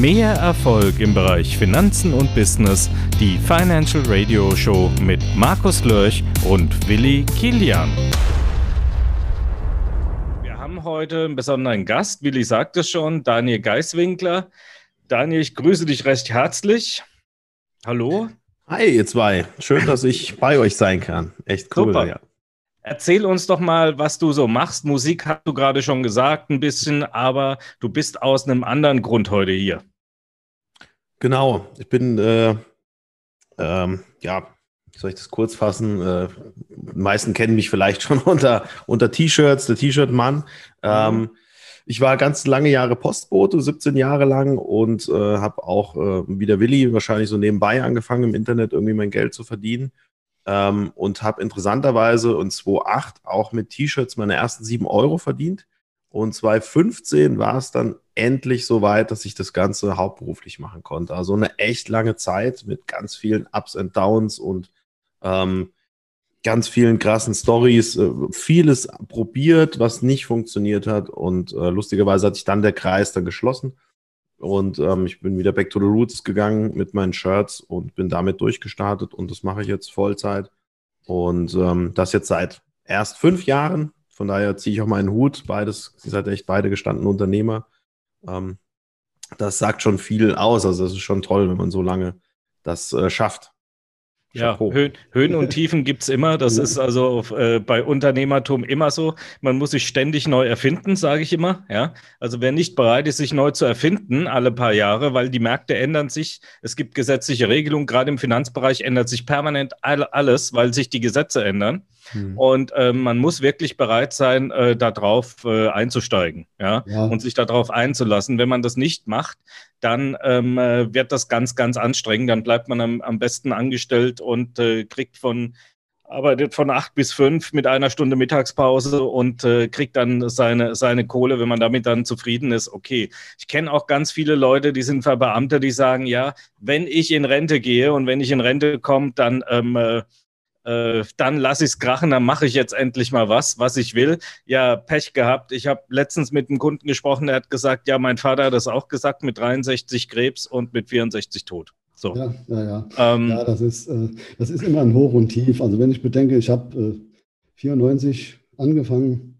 Mehr Erfolg im Bereich Finanzen und Business. Die Financial Radio Show mit Markus Lörch und Willi Kilian. Wir haben heute einen besonderen Gast. Willi sagte es schon, Daniel Geiswinkler. Daniel, ich grüße dich recht herzlich. Hallo. Hi, ihr zwei. Schön, dass ich bei euch sein kann. Echt cool. Super. Ja. Erzähl uns doch mal, was du so machst. Musik hast du gerade schon gesagt, ein bisschen, aber du bist aus einem anderen Grund heute hier. Genau, ich bin, äh, ähm, ja, wie soll ich das kurz fassen? Äh, die meisten kennen mich vielleicht schon unter, unter T-Shirts, der T-Shirt-Mann. Ähm, mhm. ich war ganz lange Jahre Postbote, 17 Jahre lang und äh, habe auch äh, wie der Willi wahrscheinlich so nebenbei angefangen, im Internet irgendwie mein Geld zu verdienen ähm, und habe interessanterweise in 2008 auch mit T-Shirts meine ersten 7 Euro verdient. Und 2015 war es dann endlich so weit, dass ich das Ganze hauptberuflich machen konnte. Also eine echt lange Zeit mit ganz vielen Ups und Downs und ähm, ganz vielen krassen Stories, äh, vieles probiert, was nicht funktioniert hat. Und äh, lustigerweise hat sich dann der Kreis dann geschlossen. Und ähm, ich bin wieder back to the roots gegangen mit meinen Shirts und bin damit durchgestartet und das mache ich jetzt Vollzeit. Und ähm, das jetzt seit erst fünf Jahren. Von daher ziehe ich auch meinen Hut. Beides, ihr seid echt beide gestandene Unternehmer. Ähm, das sagt schon viel aus. Also es ist schon toll, wenn man so lange das äh, schafft. Ja, Höhen, Höhen, und Tiefen gibt es immer. Das ist also äh, bei Unternehmertum immer so. Man muss sich ständig neu erfinden, sage ich immer. Ja? Also wer nicht bereit ist, sich neu zu erfinden, alle paar Jahre, weil die Märkte ändern sich, es gibt gesetzliche Regelungen, gerade im Finanzbereich ändert sich permanent alles, weil sich die Gesetze ändern. Hm. Und äh, man muss wirklich bereit sein, äh, darauf äh, einzusteigen ja? ja? und sich darauf einzulassen. Wenn man das nicht macht, dann ähm, äh, wird das ganz, ganz anstrengend. Dann bleibt man am, am besten angestellt und äh, kriegt von arbeitet von acht bis fünf mit einer Stunde Mittagspause und äh, kriegt dann seine, seine Kohle, wenn man damit dann zufrieden ist. Okay. Ich kenne auch ganz viele Leute, die sind Verbeamte, die sagen, ja, wenn ich in Rente gehe und wenn ich in Rente komme, dann ähm, äh, äh, dann lasse ich es krachen, dann mache ich jetzt endlich mal was, was ich will. Ja, Pech gehabt. Ich habe letztens mit einem Kunden gesprochen, der hat gesagt, ja, mein Vater hat das auch gesagt, mit 63 Krebs und mit 64 tot. So. Ja, ja, ja. Ähm, ja das, ist, äh, das ist immer ein Hoch und Tief. Also wenn ich bedenke, ich habe äh, 94 angefangen,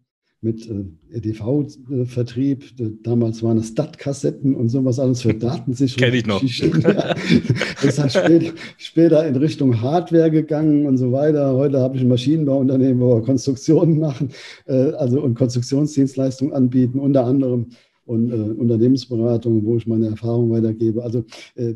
mit äh, EDV-Vertrieb. Damals waren es STAT-Kassetten und sowas alles für Datensicherung. Kenne ich noch. das ist halt später, später, in Richtung Hardware gegangen und so weiter. Heute habe ich ein Maschinenbauunternehmen, wo wir Konstruktionen machen, äh, also und Konstruktionsdienstleistungen anbieten, unter anderem und äh, Unternehmensberatung, wo ich meine Erfahrung weitergebe. Also äh,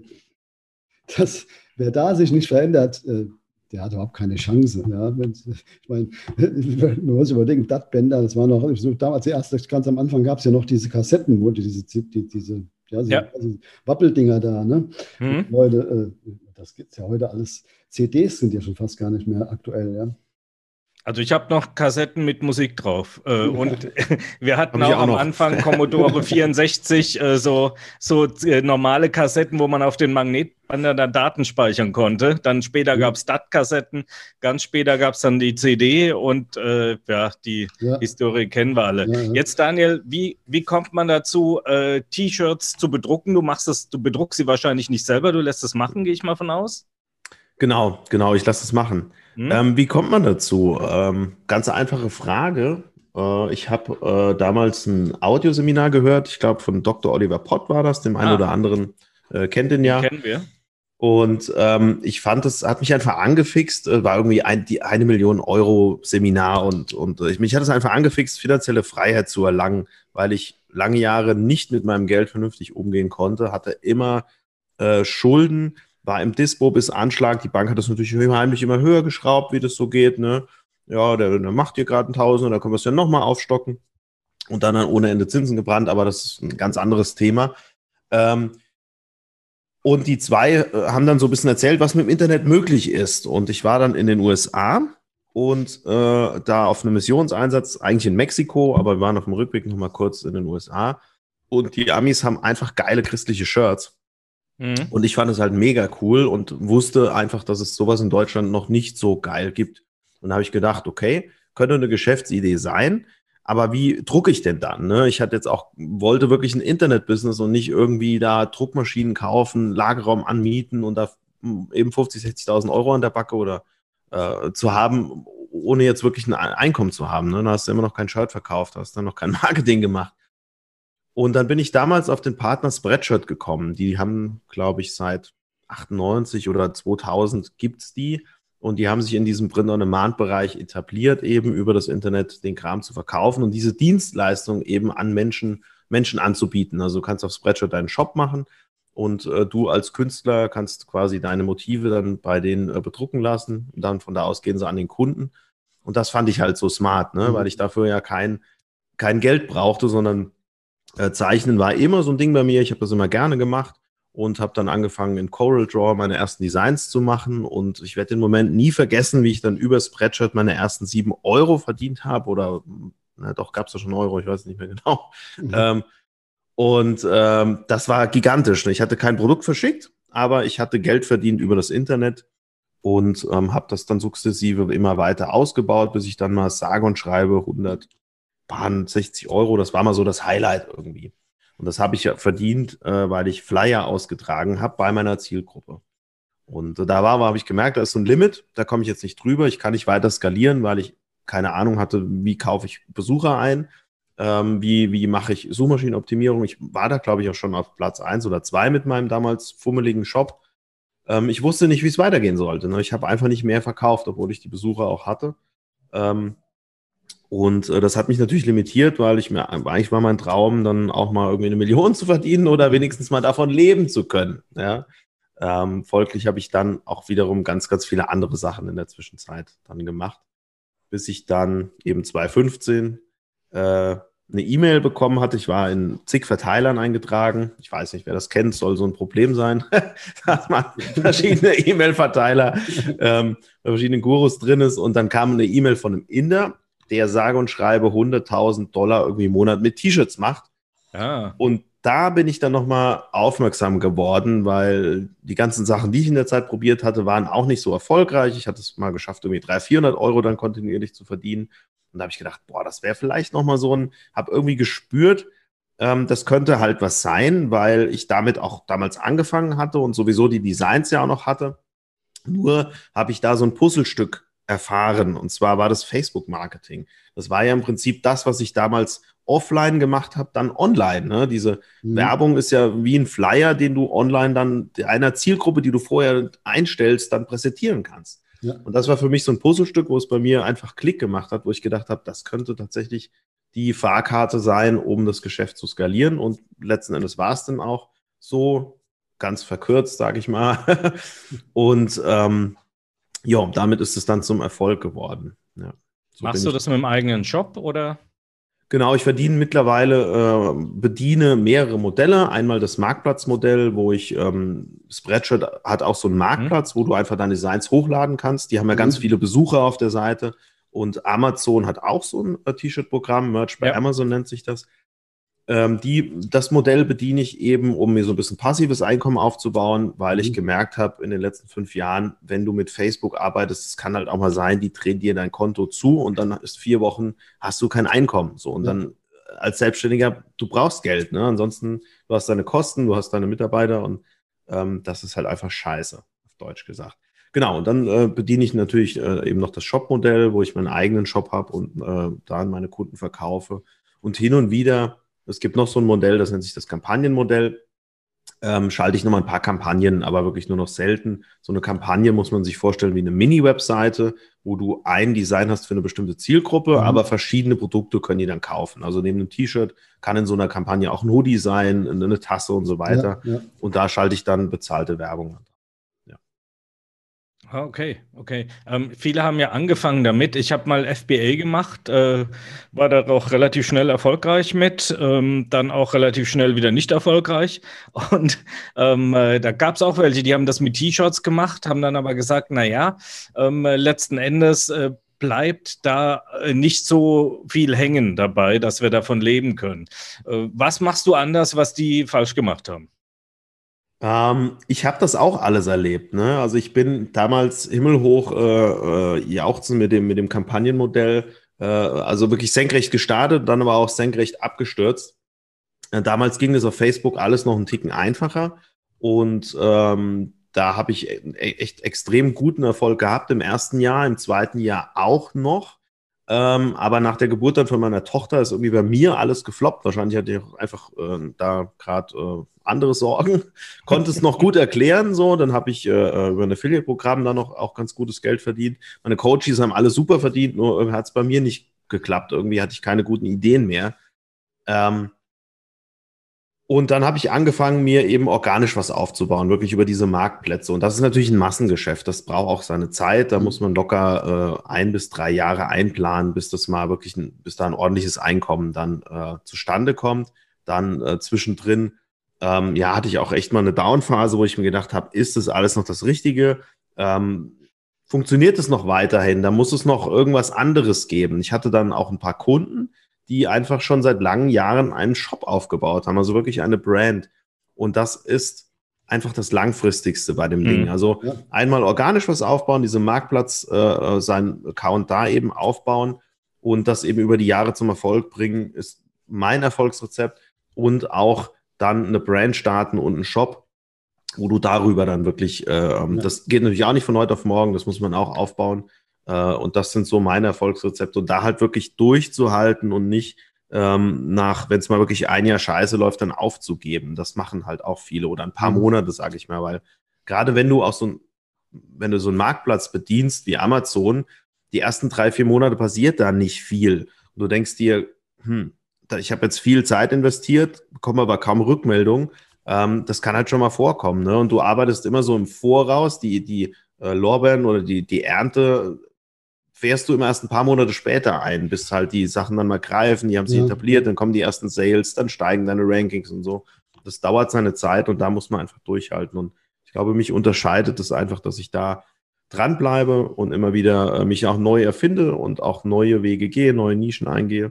das, wer da sich nicht verändert, äh, der hat überhaupt keine Chance. Ja. Ich meine, man muss überlegen, Dattbänder, das war noch, so damals erst, ganz am Anfang gab es ja noch diese Kassetten, wo diese, die, diese ja, so, ja. Wappeldinger da, ne? Mhm. Leute, äh, das gibt es ja heute alles. CDs sind ja schon fast gar nicht mehr aktuell, ja. Also ich habe noch Kassetten mit Musik drauf. Äh, und wir hatten auch, auch, am noch. Anfang Commodore 64 äh, so, so äh, normale Kassetten, wo man auf den Magnetbänder dann Daten speichern konnte. Dann später mhm. gab es DAT-Kassetten, ganz später gab es dann die CD und äh, ja, die ja. Historie kennen wir alle. Ja, ja. Jetzt, Daniel, wie, wie kommt man dazu, äh, T-Shirts zu bedrucken? Du machst das, du bedruckst sie wahrscheinlich nicht selber, du lässt es machen, gehe ich mal von aus. Genau, genau, ich lasse es machen. Hm? Ähm, wie kommt man dazu? Ähm, ganz einfache Frage. Äh, ich habe äh, damals ein Audioseminar gehört, ich glaube von Dr. Oliver Pott war das, dem einen ah. oder anderen äh, kennt den ja. kennen wir. Und ähm, ich fand, es hat mich einfach angefixt, äh, war irgendwie ein, die eine Million Euro Seminar und, und ich, mich hat es einfach angefixt, finanzielle Freiheit zu erlangen, weil ich lange Jahre nicht mit meinem Geld vernünftig umgehen konnte, hatte immer äh, Schulden, war im Dispo bis Anschlag. Die Bank hat das natürlich heimlich immer höher geschraubt, wie das so geht. Ne? Ja, der, der macht dir gerade einen Tausend, da können wir es ja nochmal aufstocken. Und dann, dann ohne Ende Zinsen gebrannt, aber das ist ein ganz anderes Thema. Ähm, und die zwei äh, haben dann so ein bisschen erzählt, was mit dem Internet möglich ist. Und ich war dann in den USA und äh, da auf einem Missionseinsatz, eigentlich in Mexiko, aber wir waren auf dem Rückweg nochmal kurz in den USA. Und die Amis haben einfach geile christliche Shirts. Mhm. Und ich fand es halt mega cool und wusste einfach, dass es sowas in Deutschland noch nicht so geil gibt. Und da habe ich gedacht, okay, könnte eine Geschäftsidee sein. aber wie drucke ich denn dann? Ne? Ich hatte jetzt auch, wollte wirklich ein Internet-Business und nicht irgendwie da Druckmaschinen kaufen, Lagerraum anmieten und da eben 50, 60.000 Euro an der Backe oder äh, zu haben, ohne jetzt wirklich ein Einkommen zu haben. Ne? Da hast du immer noch kein Shirt verkauft, hast dann noch kein Marketing gemacht. Und dann bin ich damals auf den Partner Spreadshirt gekommen. Die haben, glaube ich, seit 98 oder 2000 gibt es die. Und die haben sich in diesem Print-on-Demand-Bereich etabliert, eben über das Internet den Kram zu verkaufen und diese Dienstleistung eben an Menschen, Menschen anzubieten. Also du kannst auf Spreadshirt deinen Shop machen und äh, du als Künstler kannst quasi deine Motive dann bei denen äh, bedrucken lassen und dann von da aus gehen sie an den Kunden. Und das fand ich halt so smart, ne? Mhm. weil ich dafür ja kein, kein Geld brauchte, sondern äh, Zeichnen war immer so ein Ding bei mir. Ich habe das immer gerne gemacht und habe dann angefangen in Coral Draw meine ersten Designs zu machen und ich werde den Moment nie vergessen, wie ich dann über Spreadshirt meine ersten sieben Euro verdient habe oder na, doch gab es ja schon Euro, ich weiß nicht mehr genau. Mhm. Ähm, und ähm, das war gigantisch. Ich hatte kein Produkt verschickt, aber ich hatte Geld verdient über das Internet und ähm, habe das dann sukzessive immer weiter ausgebaut, bis ich dann mal sage und schreibe 160 Euro. Das war mal so das Highlight irgendwie. Und das habe ich ja verdient, äh, weil ich Flyer ausgetragen habe bei meiner Zielgruppe. Und da war, habe ich gemerkt, da ist so ein Limit, da komme ich jetzt nicht drüber. Ich kann nicht weiter skalieren, weil ich keine Ahnung hatte, wie kaufe ich Besucher ein, ähm, wie, wie mache ich Suchmaschinenoptimierung. Ich war da, glaube ich, auch schon auf Platz eins oder zwei mit meinem damals fummeligen Shop. Ähm, ich wusste nicht, wie es weitergehen sollte. Ne? Ich habe einfach nicht mehr verkauft, obwohl ich die Besucher auch hatte. Ähm, und äh, das hat mich natürlich limitiert, weil ich mir eigentlich war mein Traum, dann auch mal irgendwie eine Million zu verdienen oder wenigstens mal davon leben zu können. Ja? Ähm, folglich habe ich dann auch wiederum ganz, ganz viele andere Sachen in der Zwischenzeit dann gemacht, bis ich dann eben 2015 äh, eine E-Mail bekommen hatte. Ich war in zig Verteilern eingetragen. Ich weiß nicht, wer das kennt, soll so ein Problem sein, dass man verschiedene E-Mail-Verteiler ähm, verschiedenen Gurus drin ist. Und dann kam eine E-Mail von einem Inder der sage und schreibe 100.000 Dollar irgendwie im Monat mit T-Shirts macht. Ah. Und da bin ich dann nochmal aufmerksam geworden, weil die ganzen Sachen, die ich in der Zeit probiert hatte, waren auch nicht so erfolgreich. Ich hatte es mal geschafft, irgendwie 300, 400 Euro dann kontinuierlich zu verdienen. Und da habe ich gedacht, boah, das wäre vielleicht nochmal so ein, habe irgendwie gespürt, ähm, das könnte halt was sein, weil ich damit auch damals angefangen hatte und sowieso die Designs ja auch noch hatte. Nur habe ich da so ein Puzzlestück erfahren. Und zwar war das Facebook-Marketing. Das war ja im Prinzip das, was ich damals offline gemacht habe, dann online. Ne? Diese mhm. Werbung ist ja wie ein Flyer, den du online dann einer Zielgruppe, die du vorher einstellst, dann präsentieren kannst. Ja. Und das war für mich so ein Puzzlestück, wo es bei mir einfach Klick gemacht hat, wo ich gedacht habe, das könnte tatsächlich die Fahrkarte sein, um das Geschäft zu skalieren. Und letzten Endes war es dann auch so, ganz verkürzt, sage ich mal. und ähm, ja, damit ist es dann zum Erfolg geworden. Ja, so Machst du das mit dem eigenen Shop oder? Genau, ich verdiene mittlerweile, äh, bediene mehrere Modelle. Einmal das Marktplatzmodell, wo ich, ähm, Spreadshirt hat auch so einen Marktplatz, mhm. wo du einfach deine Designs hochladen kannst. Die haben ja mhm. ganz viele Besucher auf der Seite. Und Amazon hat auch so ein äh, T-Shirt-Programm, Merch bei ja. Amazon nennt sich das. Ähm, die, das Modell bediene ich eben, um mir so ein bisschen passives Einkommen aufzubauen, weil ich mhm. gemerkt habe in den letzten fünf Jahren, wenn du mit Facebook arbeitest, es kann halt auch mal sein, die drehen dir dein Konto zu und dann ist vier Wochen, hast du kein Einkommen. So, und ja. dann als Selbstständiger, du brauchst Geld, ne? Ansonsten, du hast deine Kosten, du hast deine Mitarbeiter und ähm, das ist halt einfach scheiße, auf Deutsch gesagt. Genau, und dann äh, bediene ich natürlich äh, eben noch das Shop-Modell, wo ich meinen eigenen Shop habe und äh, da an meine Kunden verkaufe. Und hin und wieder es gibt noch so ein Modell, das nennt sich das Kampagnenmodell. Ähm, schalte ich nochmal ein paar Kampagnen, aber wirklich nur noch selten. So eine Kampagne muss man sich vorstellen wie eine Mini-Webseite, wo du ein Design hast für eine bestimmte Zielgruppe, mhm. aber verschiedene Produkte können die dann kaufen. Also neben einem T-Shirt kann in so einer Kampagne auch ein Hoodie sein, eine Tasse und so weiter. Ja, ja. Und da schalte ich dann bezahlte Werbung an. Ah, okay, okay. Ähm, viele haben ja angefangen damit. Ich habe mal FBA gemacht, äh, war da auch relativ schnell erfolgreich mit, ähm, dann auch relativ schnell wieder nicht erfolgreich. Und ähm, äh, da gab es auch welche, die haben das mit T-Shirts gemacht, haben dann aber gesagt, naja, ähm, letzten Endes äh, bleibt da äh, nicht so viel hängen dabei, dass wir davon leben können. Äh, was machst du anders, was die falsch gemacht haben? Ähm, ich habe das auch alles erlebt. Ne? Also ich bin damals himmelhoch äh, äh, jauchzen mit dem, mit dem Kampagnenmodell Äh, also wirklich senkrecht gestartet, dann aber auch senkrecht abgestürzt. Äh, damals ging es auf Facebook alles noch einen Ticken einfacher und ähm, da habe ich e-, echt extrem guten Erfolg gehabt im ersten Jahr, im zweiten Jahr auch noch. Ähm, aber nach der Geburt dann von meiner Tochter ist irgendwie bei mir alles gefloppt. Wahrscheinlich hatte ich auch einfach äh, da gerade äh, andere Sorgen. Konnte es noch gut erklären, so. Dann habe ich äh, äh, über ein Affiliate-Programm da noch auch ganz gutes Geld verdient. Meine Coaches haben alle super verdient, nur hat es bei mir nicht geklappt. Irgendwie hatte ich keine guten Ideen mehr. Ähm, und dann habe ich angefangen, mir eben organisch was aufzubauen, wirklich über diese Marktplätze. Und das ist natürlich ein Massengeschäft. Das braucht auch seine Zeit. Da muss man locker äh, ein bis drei Jahre einplanen, bis das mal wirklich, ein, bis da ein ordentliches Einkommen dann äh, zustande kommt. Dann äh, zwischendrin, ähm, ja, hatte ich auch echt mal eine Downphase, wo ich mir gedacht habe, ist das alles noch das Richtige? Ähm, funktioniert es noch weiterhin? Da muss es noch irgendwas anderes geben. Ich hatte dann auch ein paar Kunden, die einfach schon seit langen Jahren einen Shop aufgebaut haben, also wirklich eine Brand. Und das ist einfach das langfristigste bei dem mhm. Ding. Also ja. einmal organisch was aufbauen, diesen Marktplatz, äh, äh, seinen Account da eben aufbauen und das eben über die Jahre zum Erfolg bringen, ist mein Erfolgsrezept und auch dann eine Brand starten und einen Shop, wo du darüber dann wirklich, äh, ähm, ja. das geht natürlich auch nicht von heute auf morgen, das muss man auch aufbauen. Äh, und das sind so meine Erfolgsrezepte. Und da halt wirklich durchzuhalten und nicht ähm, nach, wenn es mal wirklich ein Jahr scheiße läuft, dann aufzugeben. Das machen halt auch viele oder ein paar mhm. Monate, sage ich mal, weil gerade wenn du auch so ein, wenn du so einen Marktplatz bedienst wie Amazon, die ersten drei, vier Monate passiert da nicht viel. Und du denkst dir, hm, ich habe jetzt viel Zeit investiert, bekomme aber kaum Rückmeldung. Ähm, das kann halt schon mal vorkommen. Ne? Und du arbeitest immer so im Voraus, die, die äh, Lorbeeren oder die, die Ernte fährst du immer erst ein paar Monate später ein, bis halt die Sachen dann mal greifen, die haben sich ja. etabliert, dann kommen die ersten Sales, dann steigen deine Rankings und so. Das dauert seine Zeit und da muss man einfach durchhalten. Und ich glaube, mich unterscheidet es das einfach, dass ich da dranbleibe und immer wieder äh, mich auch neu erfinde und auch neue Wege gehe, neue Nischen eingehe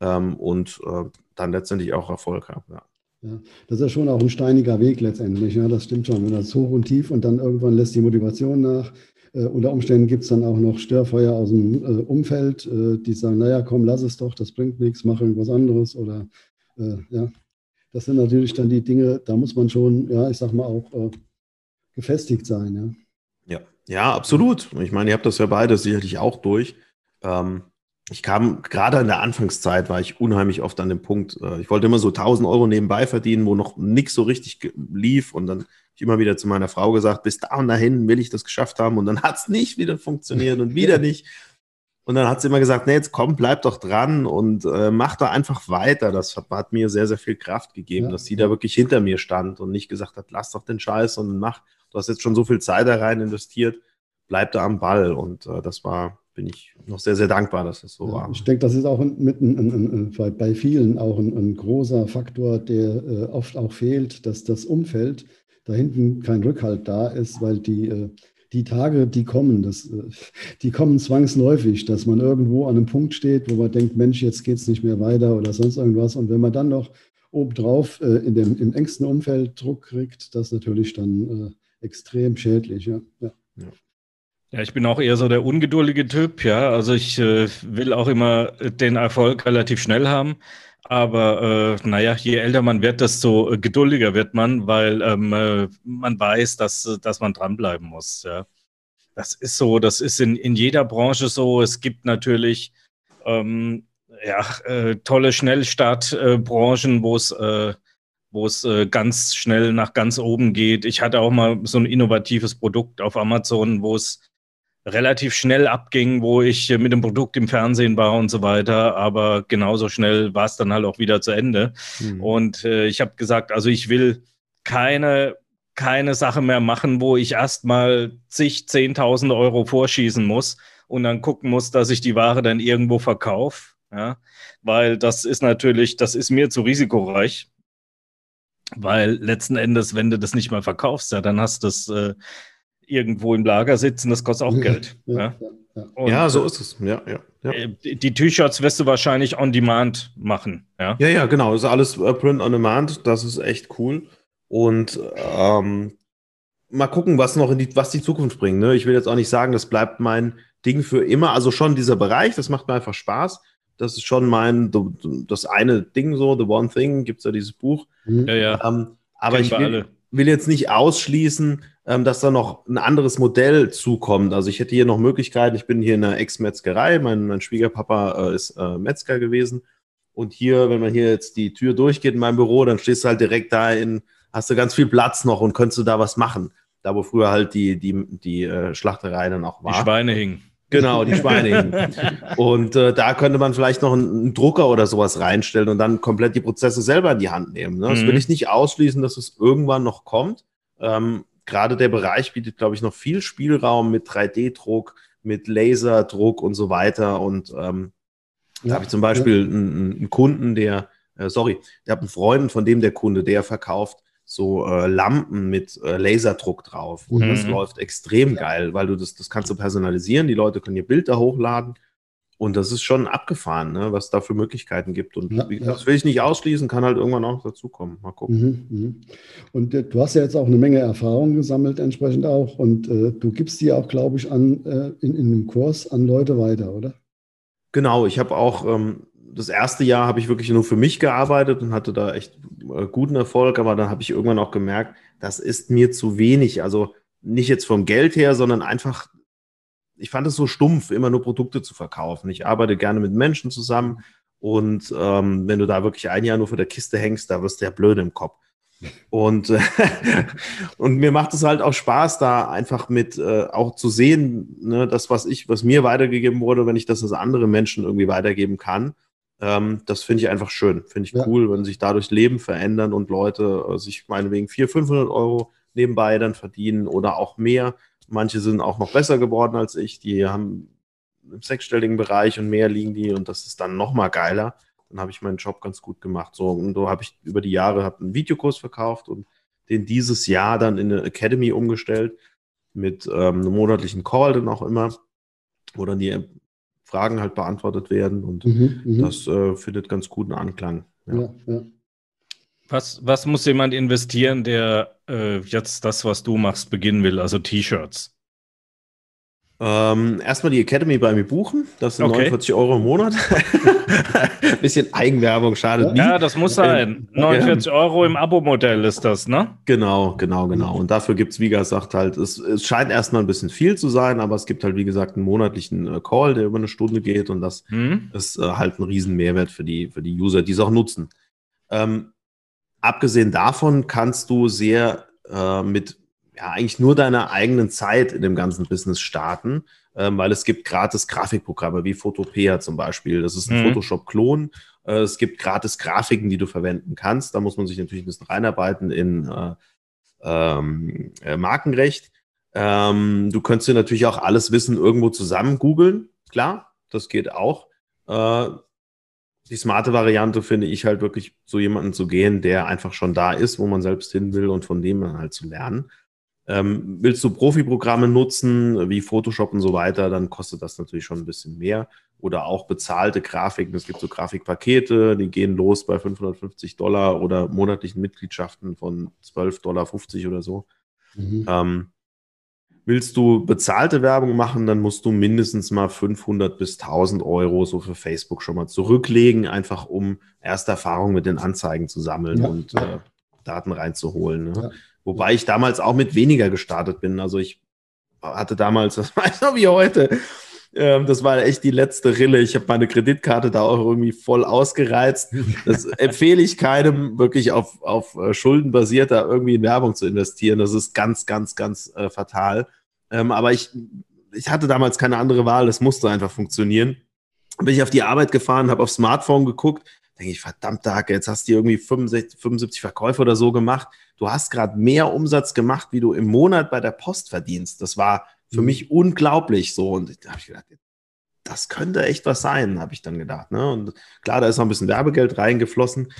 ähm, und äh, dann letztendlich auch Erfolg habe. Ja. Ja, das ist ja schon auch ein steiniger Weg letztendlich. Ja, das stimmt schon. Wenn das hoch und tief und dann irgendwann lässt die Motivation nach. Äh, unter Umständen gibt es dann auch noch Störfeuer aus dem äh, Umfeld, äh, die sagen, naja, komm, lass es doch, das bringt nichts, mach irgendwas anderes. Oder äh, ja, das sind natürlich dann die Dinge, da muss man schon, ja, ich sag mal auch äh, gefestigt sein. Ja. ja, ja, absolut. Ich meine, ihr habt das ja beide sicherlich auch durch. Ähm, ich kam gerade in der Anfangszeit, war ich unheimlich oft an dem Punkt, äh, ich wollte immer so 1000 Euro nebenbei verdienen, wo noch nichts so richtig lief und dann ich immer wieder zu meiner Frau gesagt, bis da und dahin will ich das geschafft haben und dann hat es nicht wieder funktioniert und wieder nicht. Und dann hat sie immer gesagt, nee, jetzt komm, bleib doch dran und äh, mach da einfach weiter. Das hat, hat, mir sehr, sehr viel Kraft gegeben, ja. dass sie da wirklich hinter mir stand und nicht gesagt hat, lass doch den Scheiß und mach. Du hast jetzt schon so viel Zeit da rein investiert, bleib da am Ball. Und äh, das war, bin ich noch sehr, sehr dankbar, dass das so ja, war. Ich denke, das ist auch ein, ein, ein, bei vielen auch ein, großer Faktor, der äh, oft auch fehlt, dass das Umfeld da hinten kein Rückhalt da ist, weil die, äh, die Tage, die kommen, das, äh, die kommen zwangsläufig, dass man irgendwo an einem Punkt steht, wo man denkt, Mensch, jetzt geht es nicht mehr weiter oder sonst irgendwas. Und wenn man dann noch obendrauf äh, in dem, im engsten Umfeld Druck kriegt, das ist natürlich dann extrem schädlich. Ja. ja. Ja, ich bin auch eher so der ungeduldige Typ, ja. Also ich äh, will auch immer den Erfolg relativ schnell haben. Aber äh, naja, je älter man wird, desto geduldiger wird man, weil ähm, äh, man weiß, dass, dass man dranbleiben muss. Ja. Das ist so, das ist in, in jeder Branche so. Es gibt natürlich ähm, ja, äh, tolle Schnellstartbranchen, wo es äh, wo es äh, ganz schnell nach ganz oben geht. Ich hatte auch mal so ein innovatives Produkt auf Amazon, wo es relativ schnell abging, wo ich äh, mit dem Produkt im Fernsehen war und so weiter. Aber genauso schnell war es dann halt auch wieder zu Ende. Mhm. Und äh, ich habe gesagt, also ich will keine, keine Sache mehr machen, wo ich erstmal zig, zehntausend Euro vorschießen muss und dann gucken muss, dass ich die Ware dann irgendwo verkaufe. Ja? Weil das ist natürlich, das ist mir zu risikoreich. Weil letzten Endes, wenn du das nicht mal verkaufst, ja, dann hast du es äh, irgendwo im Lager sitzen, das kostet auch Geld. Ja, ja. Ja so ist es. Ja, ja, ja. Äh, die T-Shirts wirst du wahrscheinlich on demand machen. Ja, ja, ja genau. Das ist alles äh, Print on demand. Das ist echt cool. Und ähm, mal gucken, was noch in die, was die Zukunft bringt. Ne? Ich will jetzt auch nicht sagen, das bleibt mein Ding für immer. Also schon dieser Bereich, das macht mir einfach Spaß. Das ist schon mein, das eine Ding so, The One Thing, gibt es ja dieses Buch. Mhm. Ja, ja. Ähm, aber Kennen ich will, will, jetzt nicht ausschließen, ähm, dass da noch ein anderes Modell zukommt. Also ich hätte hier noch Möglichkeiten. Ich bin hier in einer Ex-Metzgerei. Mein, mein Schwiegerpapa äh, ist äh, Metzger gewesen. Und hier, wenn man hier jetzt die Tür durchgeht in meinem Büro, dann stehst du halt direkt da in, hast du ganz viel Platz noch und könntest du da was machen. Da, wo früher halt die, die, die äh, Schlachterei dann auch war. Die Schweine hingen. Genau, die Schweine. und äh, da könnte man vielleicht noch einen, einen, Drucker oder sowas reinstellen und dann komplett die Prozesse selber in die Hand nehmen. Ne? Das mhm. will ich nicht ausschließen, dass es irgendwann noch kommt. Ähm, Gerade der Bereich bietet, glaube ich, noch viel Spielraum mit 3D-Druck, mit Laserdruck und so weiter. Und ähm, ja. da habe ich zum Beispiel einen, einen Kunden, der, äh, sorry, der hat einen Freund, von dem der Kunde, der verkauft so äh, Lampen mit äh, Laserdruck drauf. Und mhm. das läuft extrem geil, weil du das, das kannst du personalisieren. Die Leute können ihr Bild da hochladen. Und das ist schon abgefahren, ne, was da für Möglichkeiten gibt. Und ja, das will ich nicht ausschließen, kann halt irgendwann auch dazukommen. Mal gucken. Mhm, mh. Und äh, du hast ja jetzt auch eine Menge Erfahrung gesammelt, entsprechend auch. Und äh, du gibst die auch, glaube ich, an, äh, in, in einem Kurs an Leute weiter, oder? Genau, ich habe auch ähm, das erste Jahr habe ich wirklich nur für mich gearbeitet und hatte da echt äh, guten Erfolg, aber dann habe ich irgendwann auch gemerkt, das ist mir zu wenig. Also nicht jetzt vom Geld her, sondern einfach, ich fand es so stumpf, immer nur Produkte zu verkaufen. Ich arbeite gerne mit Menschen zusammen und ähm, wenn du da wirklich ein Jahr nur für der Kiste hängst, da wirst du ja blöd im Kopf. Und, und mir macht es halt auch Spaß, da einfach mit äh, auch zu sehen, ne, das, was ich, was mir weitergegeben wurde, wenn ich das als andere Menschen irgendwie weitergeben kann. Ähm, das finde ich einfach schön. Finde ich ja. cool, wenn sich dadurch Leben verändern und Leute äh, sich meinetwegen 400, 500 Euro nebenbei dann verdienen oder auch mehr. Manche sind auch noch besser geworden als ich. Die haben im sechsstelligen Bereich und mehr liegen die und das ist dann noch mal geiler. Dann habe ich meinen Job ganz gut gemacht. So, und so habe ich über die Jahre einen Videokurs verkauft und den dieses Jahr dann in eine Academy umgestellt mit ähm, einem monatlichen Call dann auch immer, wo dann die Fragen halt beantwortet werden und mhm, mhm, das äh, findet ganz guten Anklang. Ja. Ja, ja. Was, was muss jemand investieren, der äh, jetzt das, was du machst, beginnen will, also T-Shirts? Ähm, erstmal die Academy bei mir buchen. Das sind okay. 49 Euro im Monat. Bisschen Eigenwerbung, schade. Ja, ja das muss sein. 49 ja. Euro im Abo-Modell ist das, ne? Genau, genau, genau. Und dafür gibt es, wie gesagt, halt, es, es scheint erstmal ein bisschen viel zu sein, aber es gibt halt, wie gesagt, einen monatlichen äh, Call, der über eine Stunde geht und das hm. ist äh, halt ein riesen Mehrwert für die, für die User, die es auch nutzen. Ähm, abgesehen davon kannst du sehr äh, mit ja eigentlich nur deiner eigenen Zeit in dem ganzen Business starten, ähm, weil es gibt gratis Grafikprogramme wie Photopea zum Beispiel. Das ist ein mhm. Photoshop-Klon. Äh, es gibt gratis Grafiken, die du verwenden kannst. Da muss man sich natürlich ein bisschen reinarbeiten in äh, ähm, äh, Markenrecht. Ähm, du könntest dir natürlich auch alles Wissen irgendwo zusammen googeln. Klar, das geht auch. Äh, die smarte Variante finde ich halt wirklich so jemanden zu gehen, der einfach schon da ist, wo man selbst hin will und von dem dann halt zu lernen. Ähm, willst du Profi-Programme nutzen, wie Photoshop und so weiter, dann kostet das natürlich schon ein bisschen mehr. Oder auch bezahlte Grafiken. Es gibt so Grafikpakete, die gehen los bei 550 Dollar oder monatlichen Mitgliedschaften von 12,50 Dollar oder so. Mhm. Ähm, willst du bezahlte Werbung machen, dann musst du mindestens mal 500 bis 1000 Euro so für Facebook schon mal zurücklegen, einfach um erste Erfahrungen mit den Anzeigen zu sammeln ja. und äh, Daten reinzuholen. Ne? Ja. Wobei ich damals auch mit weniger gestartet bin. Also ich hatte damals, das weiß ich noch wie heute, ähm, das war echt die letzte Rille. Ich habe meine Kreditkarte da auch irgendwie voll ausgereizt. Das empfehle ich keinem, wirklich auf, auf äh, Schulden basiert, da irgendwie in Werbung zu investieren. Das ist ganz, ganz, ganz äh, fatal. Ähm, aber ich, ich hatte damals keine andere Wahl. Das musste einfach funktionieren. Bin ich auf die Arbeit gefahren, habe aufs Smartphone geguckt, denke ich, verdammt, Hacke, jetzt hast du irgendwie 65, 75 Verkäufe oder so gemacht. Du hast gerade mehr Umsatz gemacht, wie du im Monat bei der Post verdienst. Das war für mhm. mich unglaublich so. Und da habe ich gedacht, das könnte echt was sein, habe ich dann gedacht. Ne? Und klar, da ist noch ein bisschen Werbegeld reingeflossen.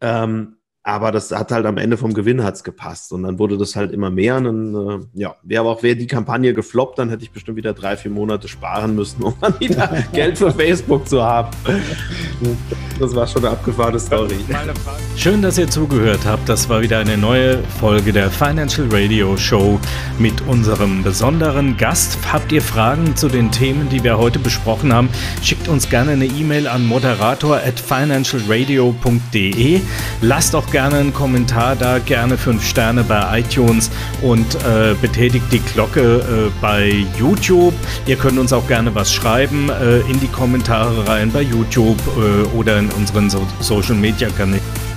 Ähm, aber das hat halt am Ende vom Gewinn hat's gepasst und dann wurde das halt immer mehr. Und dann, äh, ja, wäre aber auch wäre die Kampagne gefloppt, dann hätte ich bestimmt wieder drei, vier Monate sparen müssen, um dann wieder Geld für Facebook zu haben. Das war schon eine abgefahrene Story. Schön, dass ihr zugehört habt. Das war wieder eine neue Folge der Financial Radio Show mit unserem besonderen Gast. Habt ihr Fragen zu den Themen, die wir heute besprochen haben? Schickt uns gerne eine E-Mail an moderator at financialradio.de. Lasst auch gerne einen Kommentar da, gerne fünf Sterne bei iTunes und äh, betätigt die Glocke äh, bei YouTube. Ihr könnt uns auch gerne was schreiben äh, in die Kommentare rein bei YouTube äh, oder in unseren so Social Media Kanälen.